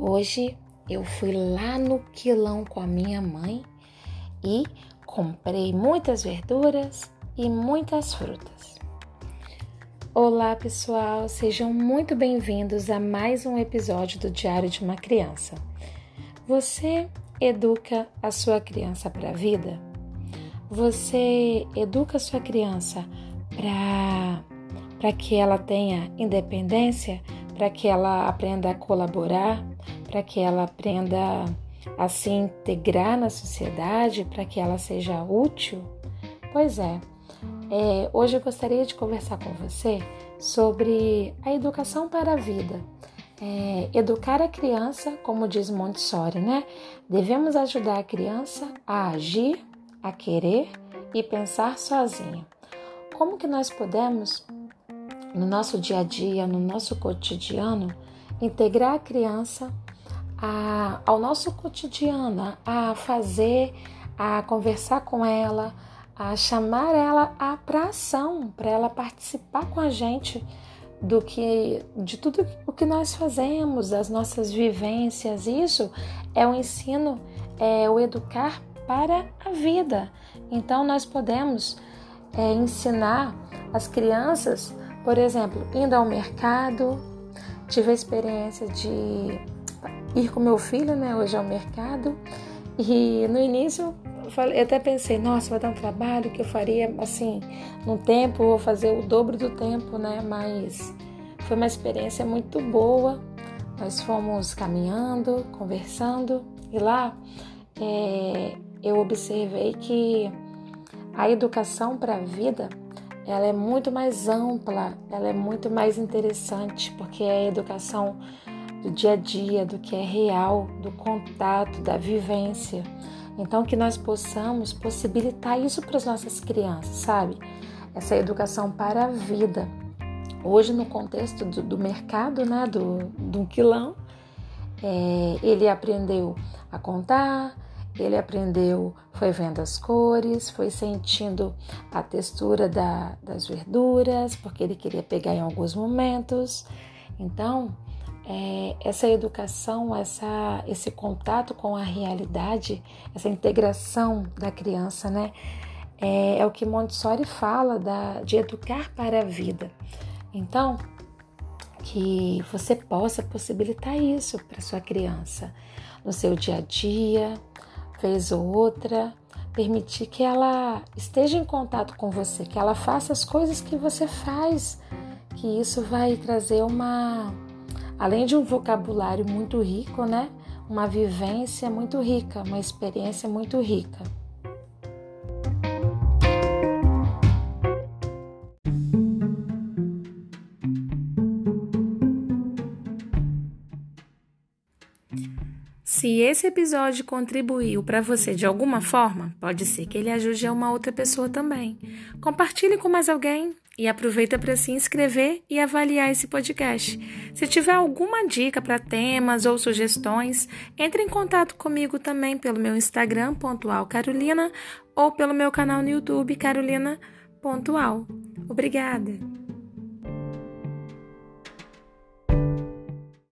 Hoje eu fui lá no quilão com a minha mãe e comprei muitas verduras e muitas frutas. Olá, pessoal, sejam muito bem-vindos a mais um episódio do Diário de uma Criança. Você educa a sua criança para a vida? Você educa a sua criança para que ela tenha independência, para que ela aprenda a colaborar, para que ela aprenda a se integrar na sociedade, para que ela seja útil? Pois é, é, hoje eu gostaria de conversar com você sobre a educação para a vida. É, educar a criança, como diz Montessori, né? Devemos ajudar a criança a agir, a querer e pensar sozinha. Como que nós podemos, no nosso dia a dia, no nosso cotidiano, integrar a criança a, ao nosso cotidiano, a fazer, a conversar com ela, a chamar ela para ação, para ela participar com a gente do que de tudo o que nós fazemos, das nossas vivências. Isso é o ensino, é o educar para a vida. Então nós podemos é, ensinar as crianças, por exemplo, indo ao mercado. Tive a experiência de ir com meu filho, né, hoje ao mercado. E no início eu, até pensei, nossa, vai dar um trabalho que eu faria assim, num tempo, vou fazer o dobro do tempo, né? Mas foi uma experiência muito boa. Nós fomos caminhando, conversando, e lá é, eu observei que a educação para a vida ela é muito mais ampla, ela é muito mais interessante, porque é a educação do dia a dia, do que é real, do contato, da vivência. Então, que nós possamos possibilitar isso para as nossas crianças, sabe? Essa educação para a vida. Hoje, no contexto do, do mercado, né, do, do quilão, é, ele aprendeu a contar, ele aprendeu, foi vendo as cores, foi sentindo a textura da, das verduras, porque ele queria pegar em alguns momentos. Então, é, essa educação, essa, esse contato com a realidade, essa integração da criança, né? É, é o que Montessori fala da, de educar para a vida. Então, que você possa possibilitar isso para sua criança no seu dia a dia, vez ou outra, permitir que ela esteja em contato com você, que ela faça as coisas que você faz, que isso vai trazer uma além de um vocabulário muito rico, né? Uma vivência muito rica, uma experiência muito rica. Se esse episódio contribuiu para você de alguma forma, pode ser que ele ajude a uma outra pessoa também. Compartilhe com mais alguém e aproveita para se inscrever e avaliar esse podcast. Se tiver alguma dica para temas ou sugestões, entre em contato comigo também pelo meu Instagram pontual Carolina ou pelo meu canal no YouTube Carolina pontual. Obrigada.